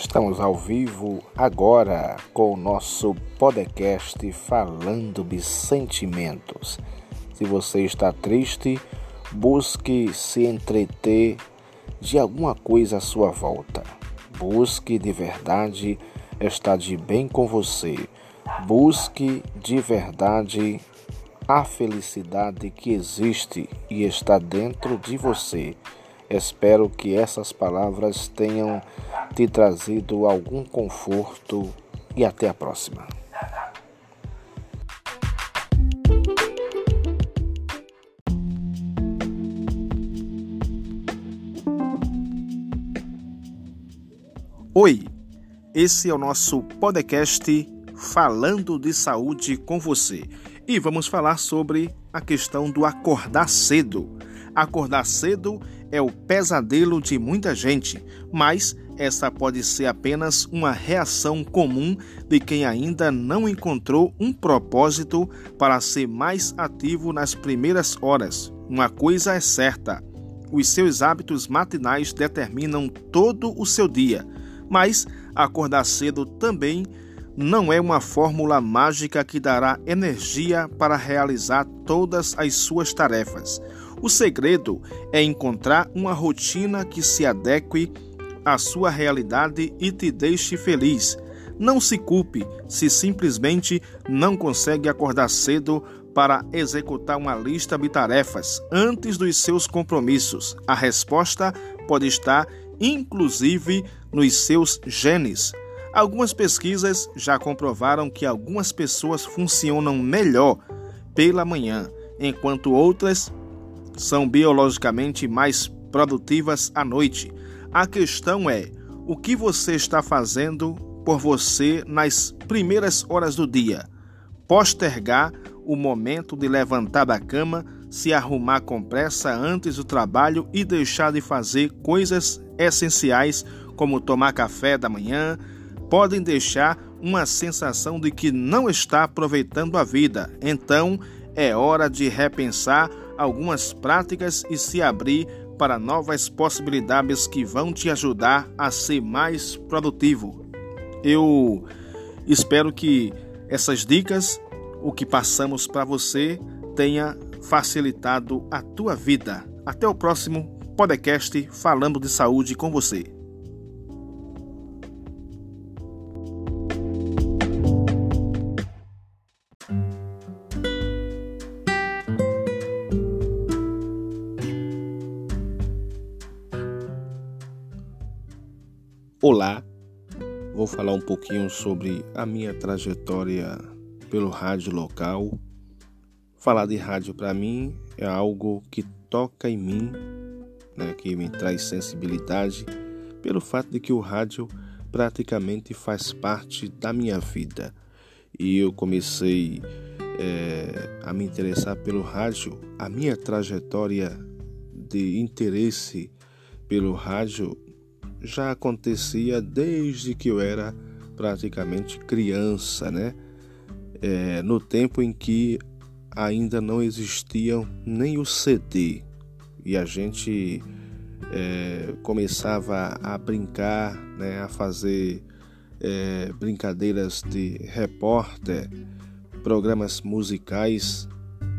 Estamos ao vivo agora com o nosso podcast Falando de Sentimentos. Se você está triste, busque se entreter de alguma coisa à sua volta. Busque de verdade estar de bem com você. Busque de verdade a felicidade que existe e está dentro de você. Espero que essas palavras tenham te trazido algum conforto e até a próxima. Oi, esse é o nosso podcast Falando de Saúde com você e vamos falar sobre a questão do acordar cedo. Acordar cedo é o pesadelo de muita gente, mas essa pode ser apenas uma reação comum de quem ainda não encontrou um propósito para ser mais ativo nas primeiras horas. Uma coisa é certa: os seus hábitos matinais determinam todo o seu dia, mas acordar cedo também não é uma fórmula mágica que dará energia para realizar todas as suas tarefas. O segredo é encontrar uma rotina que se adeque à sua realidade e te deixe feliz. Não se culpe se simplesmente não consegue acordar cedo para executar uma lista de tarefas antes dos seus compromissos. A resposta pode estar inclusive nos seus genes. Algumas pesquisas já comprovaram que algumas pessoas funcionam melhor pela manhã, enquanto outras são biologicamente mais produtivas à noite. A questão é: o que você está fazendo por você nas primeiras horas do dia? Postergar o momento de levantar da cama, se arrumar com pressa antes do trabalho e deixar de fazer coisas essenciais como tomar café da manhã, podem deixar uma sensação de que não está aproveitando a vida. Então, é hora de repensar algumas práticas e se abrir para novas possibilidades que vão te ajudar a ser mais produtivo. Eu espero que essas dicas, o que passamos para você, tenha facilitado a tua vida. Até o próximo podcast falando de saúde com você. Olá, vou falar um pouquinho sobre a minha trajetória pelo rádio local. Falar de rádio para mim é algo que toca em mim, né, que me traz sensibilidade, pelo fato de que o rádio praticamente faz parte da minha vida. E eu comecei é, a me interessar pelo rádio, a minha trajetória de interesse pelo rádio já acontecia desde que eu era praticamente criança, né? É, no tempo em que ainda não existiam nem o CD e a gente é, começava a brincar, né, a fazer é, brincadeiras de repórter, programas musicais.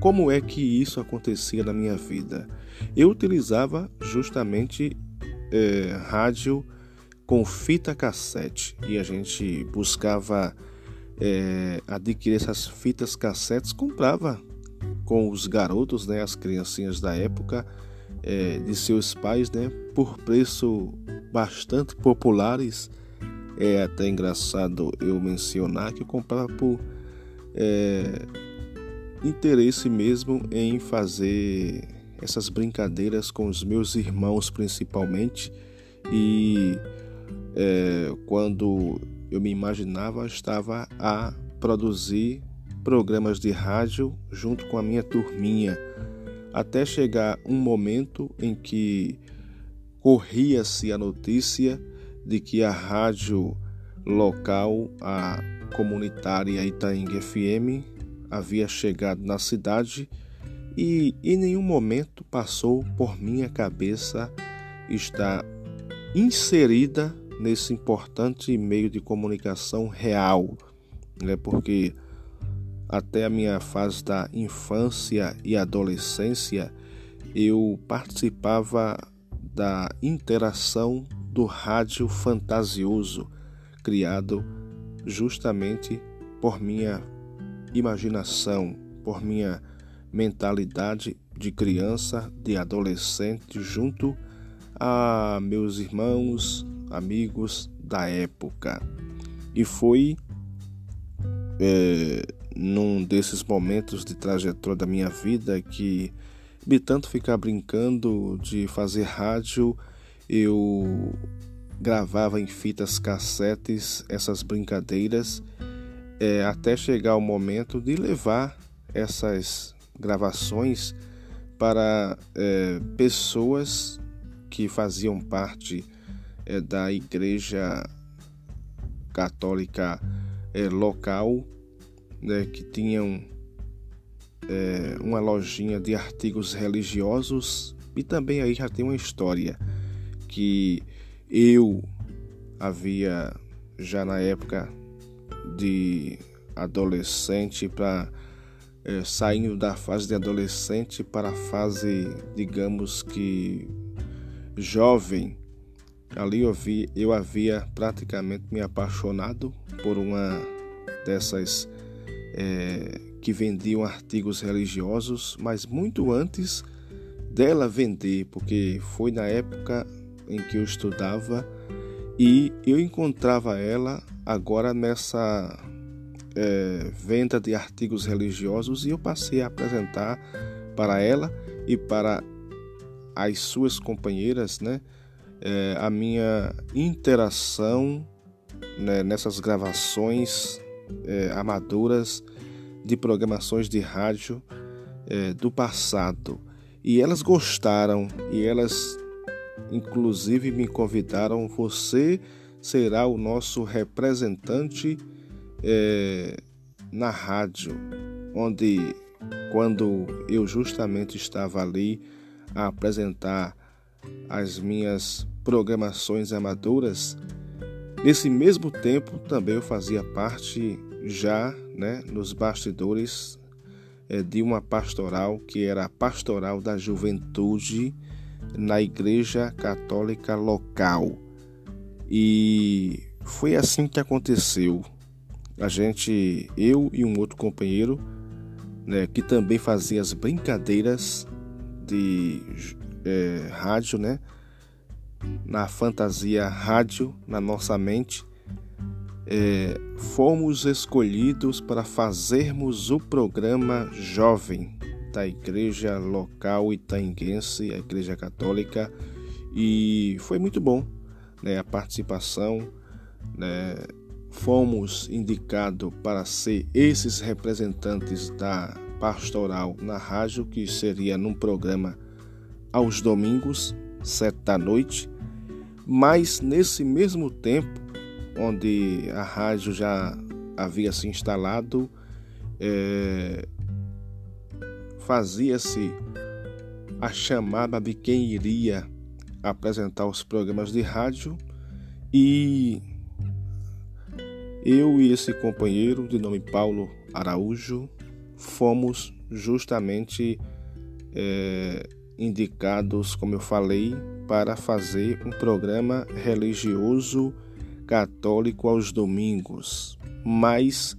Como é que isso acontecia na minha vida? Eu utilizava justamente é, rádio com fita cassete e a gente buscava é, adquirir essas fitas cassetes, comprava com os garotos, né, as criancinhas da época, é, de seus pais, né, por preço bastante populares. É até engraçado eu mencionar que eu comprava por interesse mesmo em fazer essas brincadeiras com os meus irmãos principalmente. E é, quando eu me imaginava estava a produzir programas de rádio junto com a minha turminha até chegar um momento em que corria-se a notícia de que a rádio local, a comunitária Itaing FM, havia chegado na cidade e em nenhum momento passou por minha cabeça estar inserida nesse importante meio de comunicação real, né? Porque até a minha fase da infância e adolescência eu participava da interação do rádio fantasioso criado justamente por minha imaginação, por minha mentalidade de criança, de adolescente, junto a meus irmãos, amigos da época. E foi é, num desses momentos de trajetória da minha vida que, de tanto ficar brincando de fazer rádio, eu gravava em fitas cassetes essas brincadeiras é, até chegar o momento de levar essas gravações para é, pessoas que faziam parte é, da igreja católica é, local, né, que tinham é, uma lojinha de artigos religiosos. E também aí já tem uma história que eu havia já na época de adolescente para é, saindo da fase de adolescente para a fase, digamos que jovem, ali eu, vi, eu havia praticamente me apaixonado por uma dessas é, que vendiam artigos religiosos, mas muito antes dela vender, porque foi na época em que eu estudava e eu encontrava ela agora nessa é, venda de artigos religiosos e eu passei a apresentar para ela e para as suas companheiras né, é, a minha interação né, nessas gravações é, amadoras de programações de rádio do passado. E elas gostaram e elas, inclusive, me convidaram. Você será o nosso representante é, na rádio, onde quando eu justamente estava ali a apresentar as minhas programações amadoras, nesse mesmo tempo também eu fazia parte já né, nos bastidores é, de uma pastoral que era a pastoral da juventude na igreja católica local. E foi assim que aconteceu a gente, eu e um outro companheiro, né, que também fazia as brincadeiras de é, rádio, né, na fantasia rádio, na nossa mente, é, fomos escolhidos para fazermos o programa Jovem da Igreja Local Itaenguense, a Igreja Católica, e foi muito bom né, a participação. Né, fomos indicados para ser esses representantes da pastoral na rádio, que seria num programa aos domingos, sete da noite, mas nesse mesmo tempo, onde a rádio já havia se instalado, é, fazia-se a chamada de quem iria apresentar os programas de rádio e eu e esse companheiro, de nome Paulo Araújo, fomos justamente é, indicados, como eu falei, para fazer um programa religioso católico aos domingos. Mas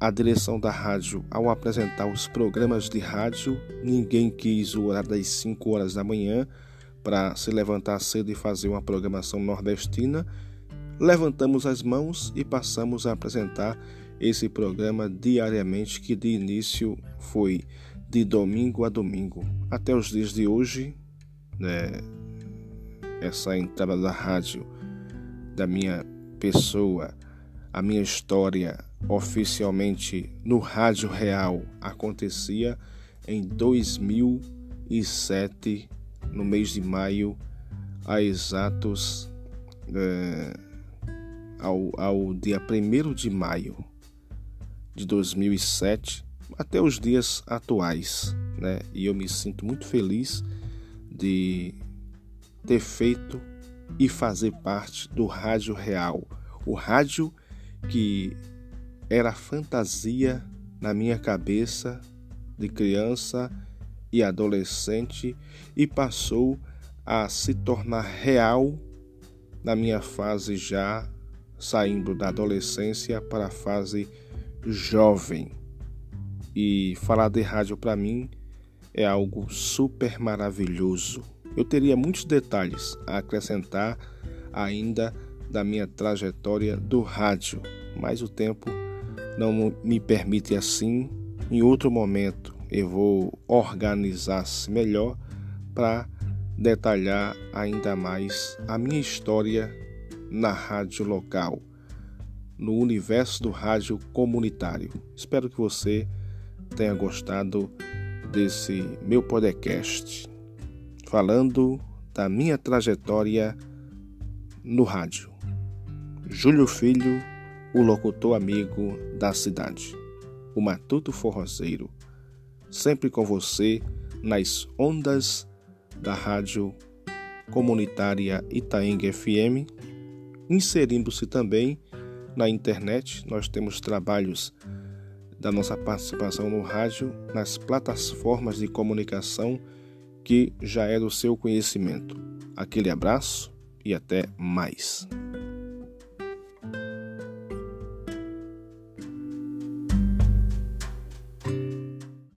a direção da rádio, ao apresentar os programas de rádio, ninguém quis o horário das 5 horas da manhã para se levantar cedo e fazer uma programação nordestina levantamos as mãos e passamos a apresentar esse programa diariamente, que de início foi de domingo a domingo. Até os dias de hoje, né, essa entrada da rádio, da minha pessoa, a minha história oficialmente no Rádio Real acontecia em 2007, no mês de maio, a exatos. É, ao, ao dia 1 de maio de 2007 até os dias atuais, né? E eu me sinto muito feliz de ter feito e fazer parte do Rádio Real, o rádio que era fantasia na minha cabeça de criança e adolescente e passou a se tornar real na minha fase já saindo da adolescência para a fase jovem. E falar de rádio para mim é algo super maravilhoso. Eu teria muitos detalhes a acrescentar ainda da minha trajetória do rádio, mas o tempo não me permite assim. Em outro momento eu vou organizar-se melhor para detalhar ainda mais a minha história na rádio local, no universo do rádio comunitário. Espero que você tenha gostado desse meu podcast, falando da minha trajetória no rádio. Júlio Filho, o locutor amigo da cidade, o Matuto Forrozeiro, sempre com você nas ondas da rádio comunitária Itaeng FM, inserindo-se também na internet. Nós temos trabalhos da nossa participação no rádio nas plataformas de comunicação que já é do seu conhecimento. Aquele abraço e até mais.